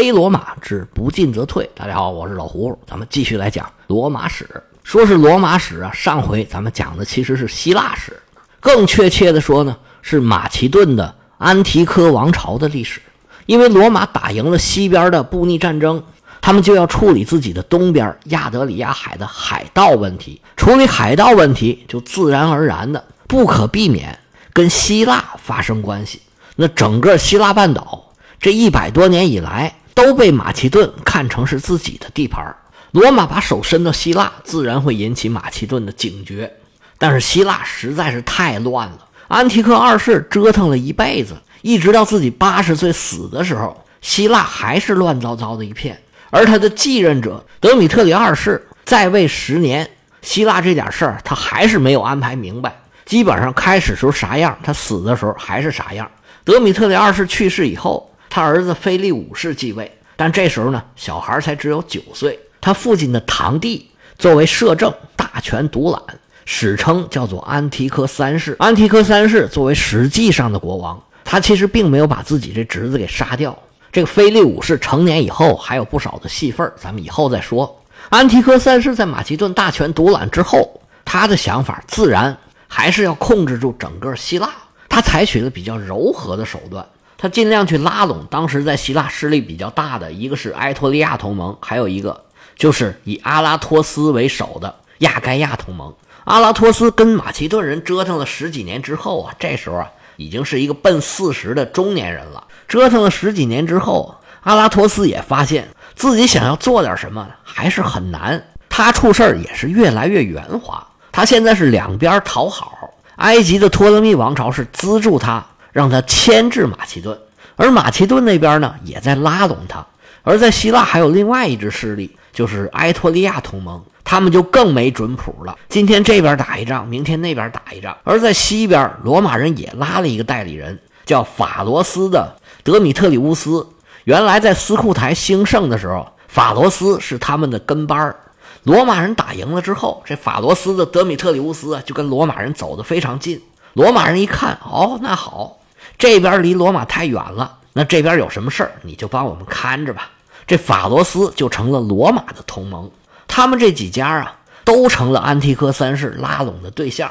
黑罗马之不进则退。大家好，我是老胡，咱们继续来讲罗马史。说是罗马史啊，上回咱们讲的其实是希腊史，更确切的说呢，是马其顿的安提柯王朝的历史。因为罗马打赢了西边的布匿战争，他们就要处理自己的东边亚得里亚海的海盗问题。处理海盗问题，就自然而然的不可避免跟希腊发生关系。那整个希腊半岛这一百多年以来。都被马其顿看成是自己的地盘罗马把手伸到希腊，自然会引起马其顿的警觉。但是希腊实在是太乱了，安提柯二世折腾了一辈子，一直到自己八十岁死的时候，希腊还是乱糟糟的一片。而他的继任者德米特里二世在位十年，希腊这点事儿他还是没有安排明白。基本上开始时候啥样，他死的时候还是啥样。德米特里二世去世以后。他儿子菲利五世继位，但这时候呢，小孩才只有九岁。他父亲的堂弟作为摄政，大权独揽，史称叫做安提柯三世。安提柯三世作为实际上的国王，他其实并没有把自己这侄子给杀掉。这个菲利五世成年以后还有不少的戏份，咱们以后再说。安提柯三世在马其顿大权独揽之后，他的想法自然还是要控制住整个希腊。他采取了比较柔和的手段。他尽量去拉拢当时在希腊势力比较大的，一个是埃托利亚同盟，还有一个就是以阿拉托斯为首的亚该亚同盟。阿拉托斯跟马其顿人折腾了十几年之后啊，这时候啊已经是一个奔四十的中年人了。折腾了十几年之后，阿拉托斯也发现自己想要做点什么还是很难。他处事也是越来越圆滑。他现在是两边讨好，埃及的托勒密王朝是资助他。让他牵制马其顿，而马其顿那边呢，也在拉拢他。而在希腊还有另外一支势力，就是埃托利亚同盟，他们就更没准谱了。今天这边打一仗，明天那边打一仗。而在西边，罗马人也拉了一个代理人，叫法罗斯的德米特里乌斯。原来在斯库台兴盛的时候，法罗斯是他们的跟班罗马人打赢了之后，这法罗斯的德米特里乌斯就跟罗马人走得非常近。罗马人一看，哦，那好。这边离罗马太远了，那这边有什么事儿，你就帮我们看着吧。这法罗斯就成了罗马的同盟，他们这几家啊，都成了安提柯三世拉拢的对象。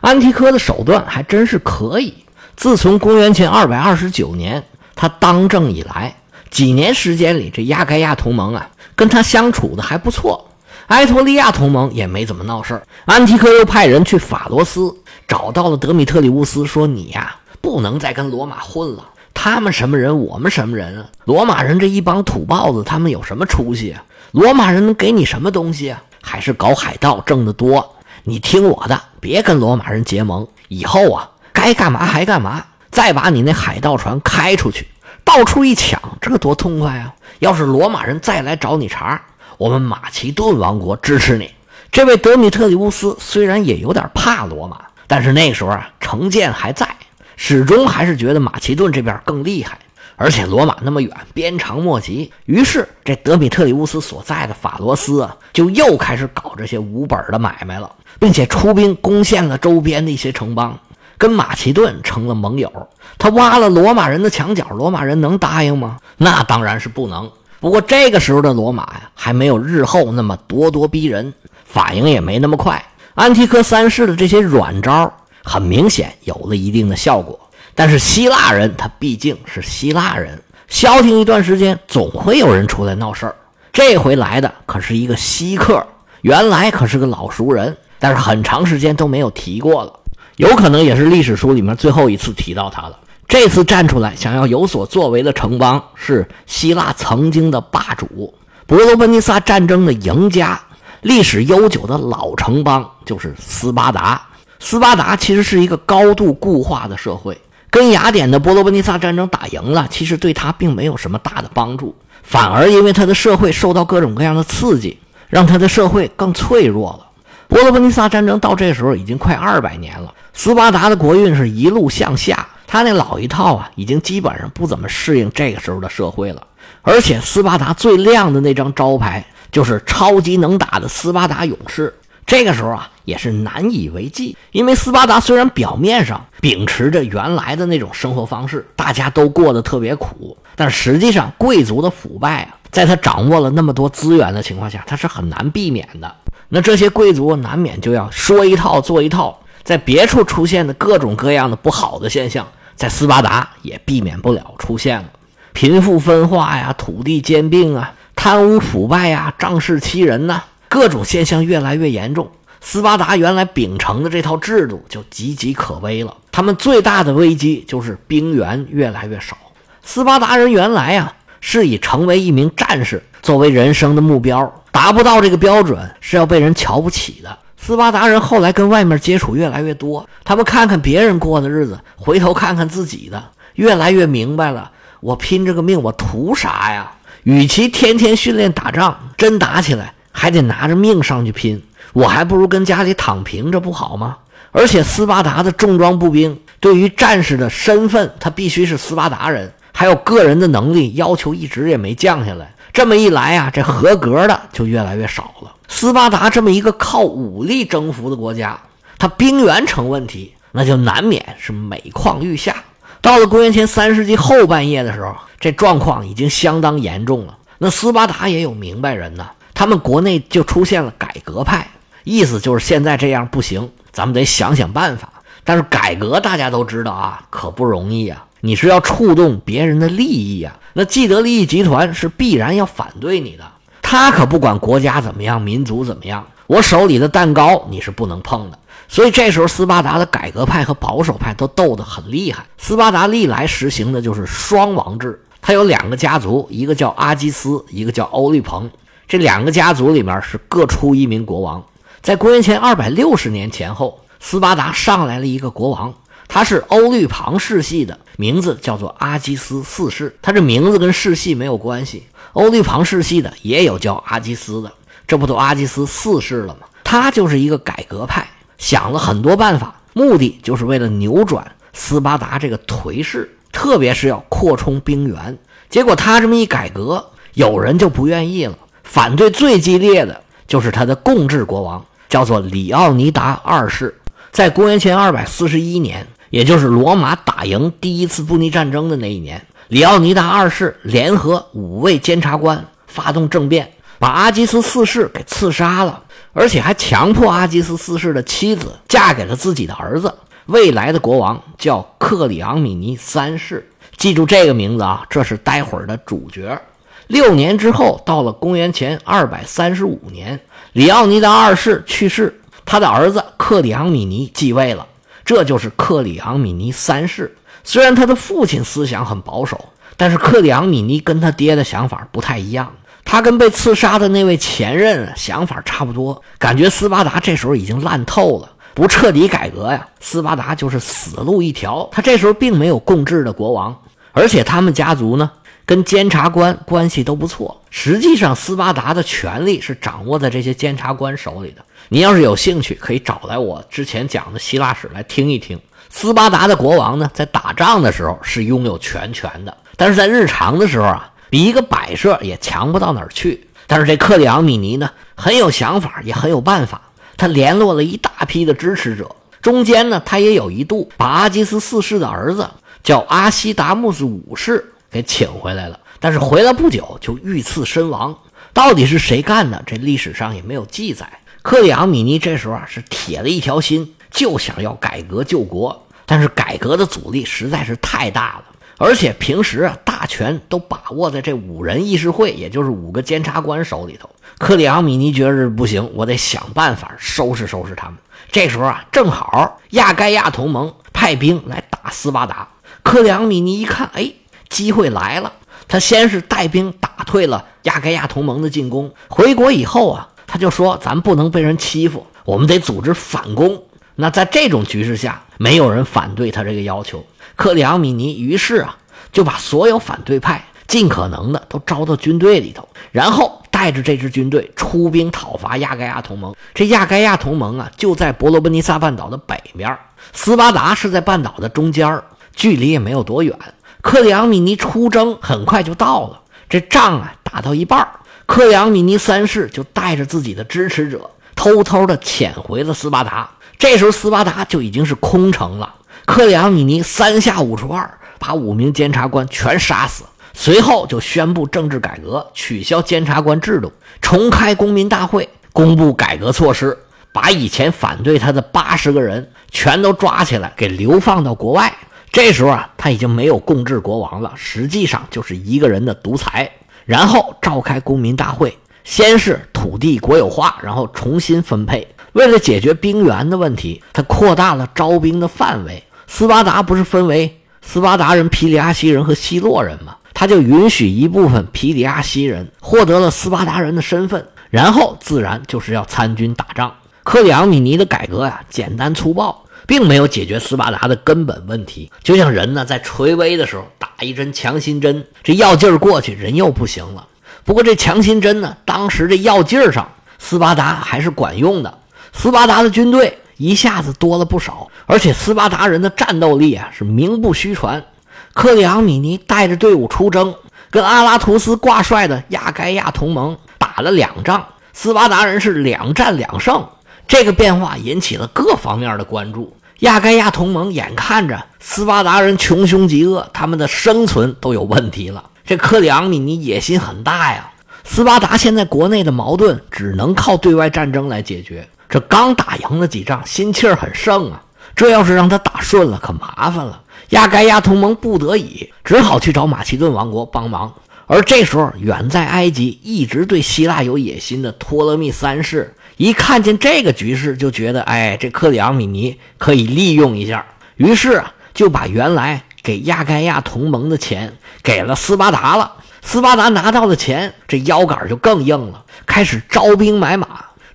安提柯的手段还真是可以。自从公元前二百二十九年他当政以来，几年时间里，这亚该亚同盟啊，跟他相处的还不错。埃托利亚同盟也没怎么闹事儿。安提柯又派人去法罗斯，找到了德米特里乌斯，说：“你呀。”不能再跟罗马混了，他们什么人，我们什么人啊？罗马人这一帮土包子，他们有什么出息啊？罗马人能给你什么东西啊？还是搞海盗挣得多？你听我的，别跟罗马人结盟，以后啊，该干嘛还干嘛，再把你那海盗船开出去，到处一抢，这多痛快啊！要是罗马人再来找你茬，我们马其顿王国支持你。这位德米特里乌斯虽然也有点怕罗马，但是那时候啊，成见还在。始终还是觉得马其顿这边更厉害，而且罗马那么远，鞭长莫及。于是，这德米特里乌斯所在的法罗斯啊，就又开始搞这些无本的买卖了，并且出兵攻陷了周边的一些城邦，跟马其顿成了盟友。他挖了罗马人的墙角，罗马人能答应吗？那当然是不能。不过这个时候的罗马呀，还没有日后那么咄咄逼人，反应也没那么快。安提柯三世的这些软招。很明显有了一定的效果，但是希腊人他毕竟是希腊人，消停一段时间，总会有人出来闹事儿。这回来的可是一个稀客，原来可是个老熟人，但是很长时间都没有提过了，有可能也是历史书里面最后一次提到他了。这次站出来想要有所作为的城邦是希腊曾经的霸主伯罗奔尼撒战争的赢家，历史悠久的老城邦就是斯巴达。斯巴达其实是一个高度固化的社会，跟雅典的波罗奔尼撒战争打赢了，其实对他并没有什么大的帮助，反而因为他的社会受到各种各样的刺激，让他的社会更脆弱了。波罗奔尼撒战争到这时候已经快二百年了，斯巴达的国运是一路向下，他那老一套啊，已经基本上不怎么适应这个时候的社会了。而且斯巴达最亮的那张招牌就是超级能打的斯巴达勇士。这个时候啊，也是难以为继。因为斯巴达虽然表面上秉持着原来的那种生活方式，大家都过得特别苦，但实际上贵族的腐败啊，在他掌握了那么多资源的情况下，他是很难避免的。那这些贵族难免就要说一套做一套，在别处出现的各种各样的不好的现象，在斯巴达也避免不了出现了。贫富分化呀，土地兼并啊，贪污腐败呀，仗势欺人呐，各种现象越来越严重。斯巴达原来秉承的这套制度就岌岌可危了。他们最大的危机就是兵源越来越少。斯巴达人原来呀是以成为一名战士作为人生的目标。达不到这个标准是要被人瞧不起的。斯巴达人后来跟外面接触越来越多，他们看看别人过的日子，回头看看自己的，越来越明白了：我拼这个命，我图啥呀？与其天天训练打仗，真打起来还得拿着命上去拼，我还不如跟家里躺平，这不好吗？而且斯巴达的重装步兵对于战士的身份，他必须是斯巴达人，还有个人的能力要求一直也没降下来。这么一来啊，这合格的就越来越少了。斯巴达这么一个靠武力征服的国家，它兵源成问题，那就难免是每况愈下。到了公元前三世纪后半叶的时候，这状况已经相当严重了。那斯巴达也有明白人呢，他们国内就出现了改革派，意思就是现在这样不行，咱们得想想办法。但是改革大家都知道啊，可不容易啊。你是要触动别人的利益啊？那既得利益集团是必然要反对你的。他可不管国家怎么样，民族怎么样，我手里的蛋糕你是不能碰的。所以这时候，斯巴达的改革派和保守派都斗得很厉害。斯巴达历来实行的就是双王制，他有两个家族，一个叫阿基斯，一个叫欧律蓬。这两个家族里面是各出一名国王。在公元前二百六十年前后，斯巴达上来了一个国王。他是欧律庞世系的，名字叫做阿基斯四世。他这名字跟世系没有关系。欧律庞世系的也有叫阿基斯的，这不都阿基斯四世了吗？他就是一个改革派，想了很多办法，目的就是为了扭转斯巴达这个颓势，特别是要扩充兵源。结果他这么一改革，有人就不愿意了，反对最激烈的就是他的共治国王，叫做里奥尼达二世，在公元前二百四十一年。也就是罗马打赢第一次布匿战争的那一年，里奥尼达二世联合五位监察官发动政变，把阿基斯四世给刺杀了，而且还强迫阿基斯四世的妻子嫁给了自己的儿子，未来的国王叫克里昂米尼三世。记住这个名字啊，这是待会儿的主角。六年之后，到了公元前二百三十五年，里奥尼达二世去世，他的儿子克里昂米尼继位了。这就是克里昂米尼三世。虽然他的父亲思想很保守，但是克里昂米尼跟他爹的想法不太一样。他跟被刺杀的那位前任想法差不多，感觉斯巴达这时候已经烂透了，不彻底改革呀，斯巴达就是死路一条。他这时候并没有共治的国王，而且他们家族呢跟监察官关系都不错。实际上，斯巴达的权力是掌握在这些监察官手里的。你要是有兴趣，可以找来我之前讲的希腊史来听一听。斯巴达的国王呢，在打仗的时候是拥有全权的，但是在日常的时候啊，比一个摆设也强不到哪儿去。但是这克里昂米尼呢，很有想法，也很有办法。他联络了一大批的支持者，中间呢，他也有一度把阿基斯四世的儿子叫阿西达穆斯五世给请回来了，但是回来不久就遇刺身亡。到底是谁干的？这历史上也没有记载。克里昂米尼这时候啊是铁了一条心，就想要改革救国，但是改革的阻力实在是太大了，而且平时啊大权都把握在这五人议事会，也就是五个监察官手里头。克里昂米尼觉得不行，我得想办法收拾收拾他们。这时候啊，正好亚该亚同盟派兵来打斯巴达，克里昂米尼一看，哎，机会来了，他先是带兵打退了亚该亚同盟的进攻，回国以后啊。他就说：“咱不能被人欺负，我们得组织反攻。”那在这种局势下，没有人反对他这个要求。克里昂米尼于是啊，就把所有反对派尽可能的都招到军队里头，然后带着这支军队出兵讨伐亚该亚同盟。这亚该亚同盟啊，就在伯罗奔尼撒半岛的北面，斯巴达是在半岛的中间距离也没有多远。克里昂米尼出征很快就到了，这仗啊打到一半克里昂米尼三世就带着自己的支持者，偷偷的潜回了斯巴达。这时候斯巴达就已经是空城了。克里昂米尼三下五除二把五名监察官全杀死，随后就宣布政治改革，取消监察官制度，重开公民大会，公布改革措施，把以前反对他的八十个人全都抓起来，给流放到国外。这时候啊，他已经没有共治国王了，实际上就是一个人的独裁。然后召开公民大会，先是土地国有化，然后重新分配。为了解决兵源的问题，他扩大了招兵的范围。斯巴达不是分为斯巴达人、皮里阿西人和希洛人吗？他就允许一部分皮里阿西人获得了斯巴达人的身份，然后自然就是要参军打仗。克里昂米尼的改革呀，简单粗暴，并没有解决斯巴达的根本问题。就像人呢，在垂危的时候打一针强心针，这药劲儿过去，人又不行了。不过这强心针呢，当时这药劲儿上，斯巴达还是管用的。斯巴达的军队一下子多了不少，而且斯巴达人的战斗力啊是名不虚传。克里昂米尼带着队伍出征，跟阿拉图斯挂帅的亚该亚同盟打了两仗，斯巴达人是两战两胜。这个变化引起了各方面的关注。亚该亚同盟眼看着斯巴达人穷凶极恶，他们的生存都有问题了。这克里昂米尼野心很大呀。斯巴达现在国内的矛盾只能靠对外战争来解决。这刚打赢了几仗，心气儿很盛啊。这要是让他打顺了，可麻烦了。亚该亚同盟不得已，只好去找马其顿王国帮忙。而这时候，远在埃及、一直对希腊有野心的托勒密三世，一看见这个局势，就觉得，哎，这克里昂米尼可以利用一下。于是，就把原来给亚该亚同盟的钱给了斯巴达了。斯巴达拿到了钱，这腰杆就更硬了，开始招兵买马，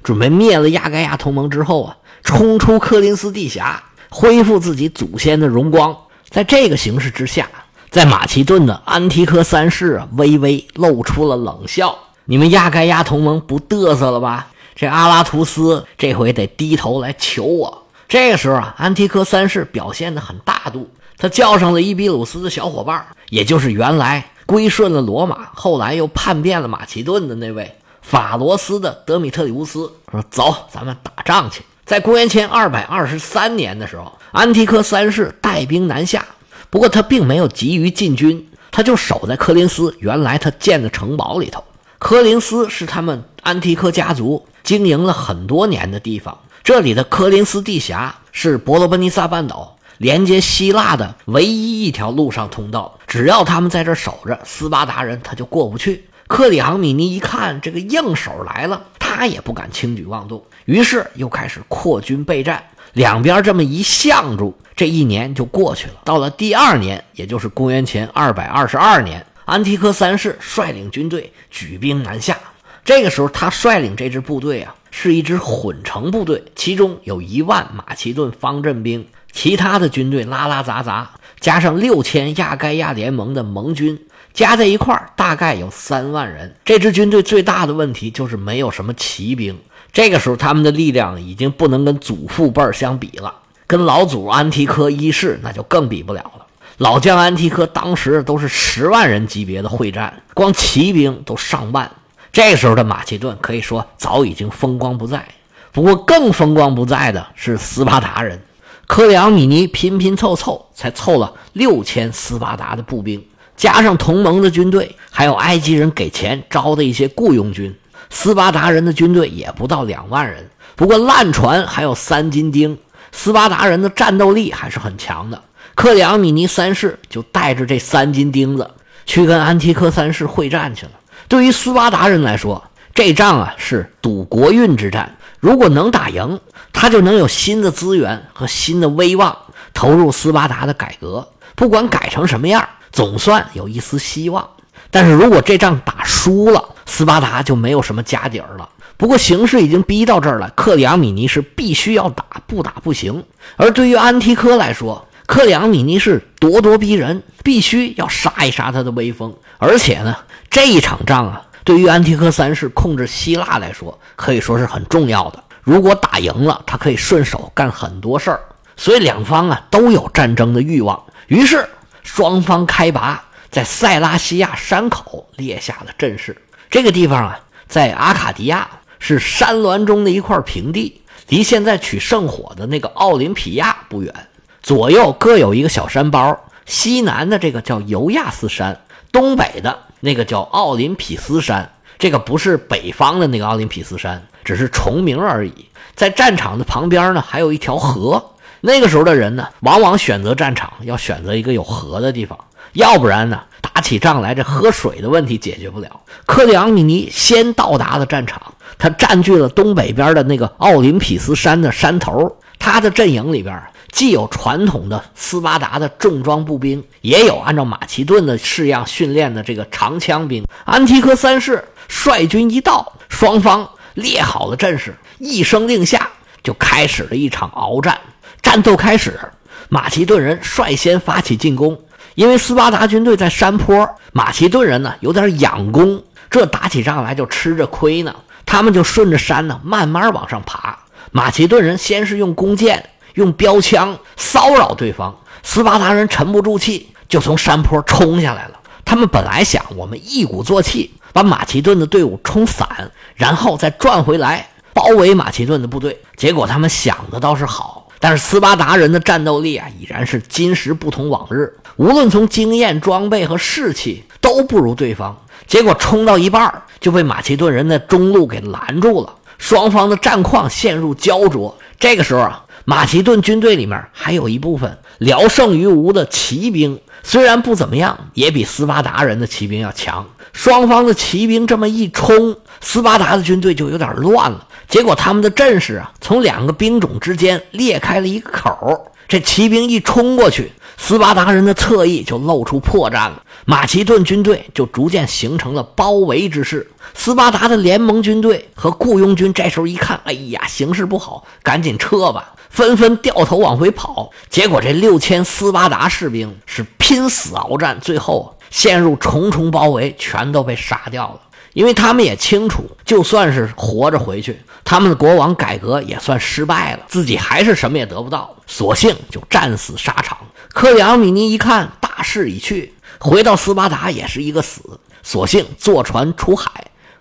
准备灭了亚该亚同盟之后啊，冲出科林斯地峡，恢复自己祖先的荣光。在这个形势之下，在马其顿的安提柯三世啊，微微露出了冷笑：“你们亚该亚同盟不嘚瑟了吧？这阿拉图斯这回得低头来求我。”这个时候啊，安提柯三世表现得很大度，他叫上了伊比鲁斯的小伙伴，也就是原来。归顺了罗马，后来又叛变了马其顿的那位法罗斯的德米特里乌斯说：“走，咱们打仗去。”在公元前二百二十三年的时候，安提柯三世带兵南下，不过他并没有急于进军，他就守在科林斯原来他建的城堡里头。科林斯是他们安提柯家族经营了很多年的地方，这里的科林斯地峡是伯罗奔尼撒半岛。连接希腊的唯一一条陆上通道，只要他们在这守着，斯巴达人他就过不去。克里昂米尼一看这个硬手来了，他也不敢轻举妄动，于是又开始扩军备战。两边这么一相住，这一年就过去了。到了第二年，也就是公元前二百二十二年，安提柯三世率领军队举兵南下。这个时候，他率领这支部队啊，是一支混成部队，其中有一万马其顿方阵兵。其他的军队拉拉杂杂，加上六千亚该亚联盟的盟军，加在一块大概有三万人。这支军队最大的问题就是没有什么骑兵。这个时候，他们的力量已经不能跟祖父辈相比了，跟老祖安提柯一世那就更比不了了。老将安提柯当时都是十万人级别的会战，光骑兵都上万。这时候的马其顿可以说早已经风光不再。不过，更风光不再的是斯巴达人。克里昂米尼拼拼凑凑才凑了六千斯巴达的步兵，加上同盟的军队，还有埃及人给钱招的一些雇佣军，斯巴达人的军队也不到两万人。不过烂船还有三金钉，斯巴达人的战斗力还是很强的。克里昂米尼三世就带着这三金钉子去跟安提柯三世会战去了。对于斯巴达人来说，这仗啊是赌国运之战，如果能打赢。他就能有新的资源和新的威望，投入斯巴达的改革。不管改成什么样，总算有一丝希望。但是如果这仗打输了，斯巴达就没有什么家底儿了。不过形势已经逼到这儿了，克里昂米尼是必须要打，不打不行。而对于安提柯来说，克里昂米尼是咄咄逼人，必须要杀一杀他的威风。而且呢，这一场仗啊，对于安提柯三世控制希腊来说，可以说是很重要的。如果打赢了，他可以顺手干很多事儿，所以两方啊都有战争的欲望。于是双方开拔，在塞拉西亚山口列下了阵势。这个地方啊，在阿卡迪亚，是山峦中的一块平地，离现在取圣火的那个奥林匹亚不远，左右各有一个小山包。西南的这个叫尤亚斯山，东北的那个叫奥林匹斯山。这个不是北方的那个奥林匹斯山，只是重名而已。在战场的旁边呢，还有一条河。那个时候的人呢，往往选择战场要选择一个有河的地方，要不然呢，打起仗来这喝水的问题解决不了。克里昂米尼先到达了战场，他占据了东北边的那个奥林匹斯山的山头，他的阵营里边。既有传统的斯巴达的重装步兵，也有按照马其顿的式样训练的这个长枪兵。安提柯三世率军一到，双方列好了阵势，一声令下，就开始了一场鏖战。战斗开始，马其顿人率先发起进攻，因为斯巴达军队在山坡，马其顿人呢有点仰攻，这打起仗来就吃着亏呢。他们就顺着山呢慢慢往上爬。马其顿人先是用弓箭。用标枪骚扰对方，斯巴达人沉不住气，就从山坡冲下来了。他们本来想，我们一鼓作气把马其顿的队伍冲散，然后再转回来包围马其顿的部队。结果他们想的倒是好，但是斯巴达人的战斗力啊，已然是今时不同往日，无论从经验、装备和士气都不如对方。结果冲到一半就被马其顿人的中路给拦住了，双方的战况陷入焦灼。这个时候啊。马其顿军队里面还有一部分聊胜于无的骑兵，虽然不怎么样，也比斯巴达人的骑兵要强。双方的骑兵这么一冲，斯巴达的军队就有点乱了。结果他们的阵势啊，从两个兵种之间裂开了一个口。这骑兵一冲过去，斯巴达人的侧翼就露出破绽了。马其顿军队就逐渐形成了包围之势。斯巴达的联盟军队和雇佣军这时候一看，哎呀，形势不好，赶紧撤吧。纷纷掉头往回跑，结果这六千斯巴达士兵是拼死鏖战，最后陷入重重包围，全都被杀掉了。因为他们也清楚，就算是活着回去，他们的国王改革也算失败了，自己还是什么也得不到，索性就战死沙场。克里昂米尼一看大势已去，回到斯巴达也是一个死，索性坐船出海，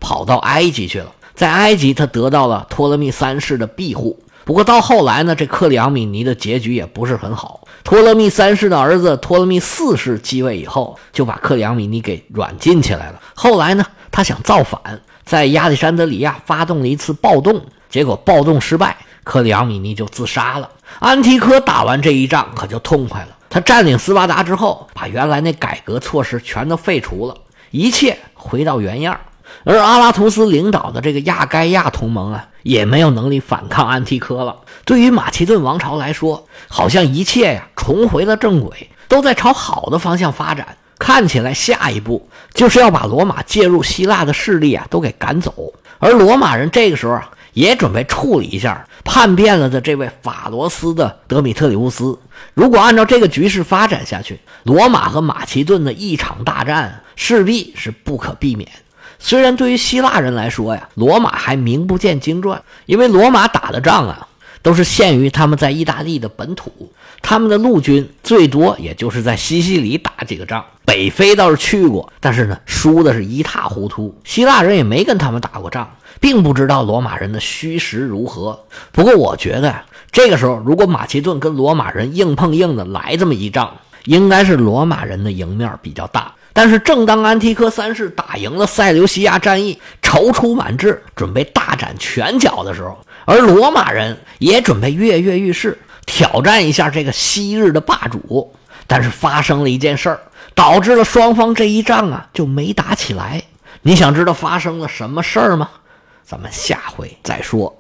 跑到埃及去了。在埃及，他得到了托勒密三世的庇护。不过到后来呢，这克里昂米尼的结局也不是很好。托勒密三世的儿子托勒密四世继位以后，就把克里昂米尼给软禁起来了。后来呢，他想造反，在亚历山德里亚发动了一次暴动，结果暴动失败，克里昂米尼就自杀了。安提柯打完这一仗可就痛快了，他占领斯巴达之后，把原来那改革措施全都废除了，一切回到原样。而阿拉图斯领导的这个亚该亚同盟啊，也没有能力反抗安提柯了。对于马其顿王朝来说，好像一切呀重回了正轨，都在朝好的方向发展。看起来下一步就是要把罗马介入希腊的势力啊都给赶走。而罗马人这个时候啊，也准备处理一下叛变了的这位法罗斯的德米特里乌斯。如果按照这个局势发展下去，罗马和马其顿的一场大战势必是不可避免。虽然对于希腊人来说呀，罗马还名不见经传，因为罗马打的仗啊，都是限于他们在意大利的本土，他们的陆军最多也就是在西西里打几个仗，北非倒是去过，但是呢，输的是一塌糊涂。希腊人也没跟他们打过仗，并不知道罗马人的虚实如何。不过我觉得呀，这个时候如果马其顿跟罗马人硬碰硬的来这么一仗，应该是罗马人的赢面比较大。但是，正当安提柯三世打赢了塞琉西亚战役，踌躇满志，准备大展拳脚的时候，而罗马人也准备跃跃欲试，挑战一下这个昔日的霸主。但是发生了一件事儿，导致了双方这一仗啊就没打起来。你想知道发生了什么事儿吗？咱们下回再说。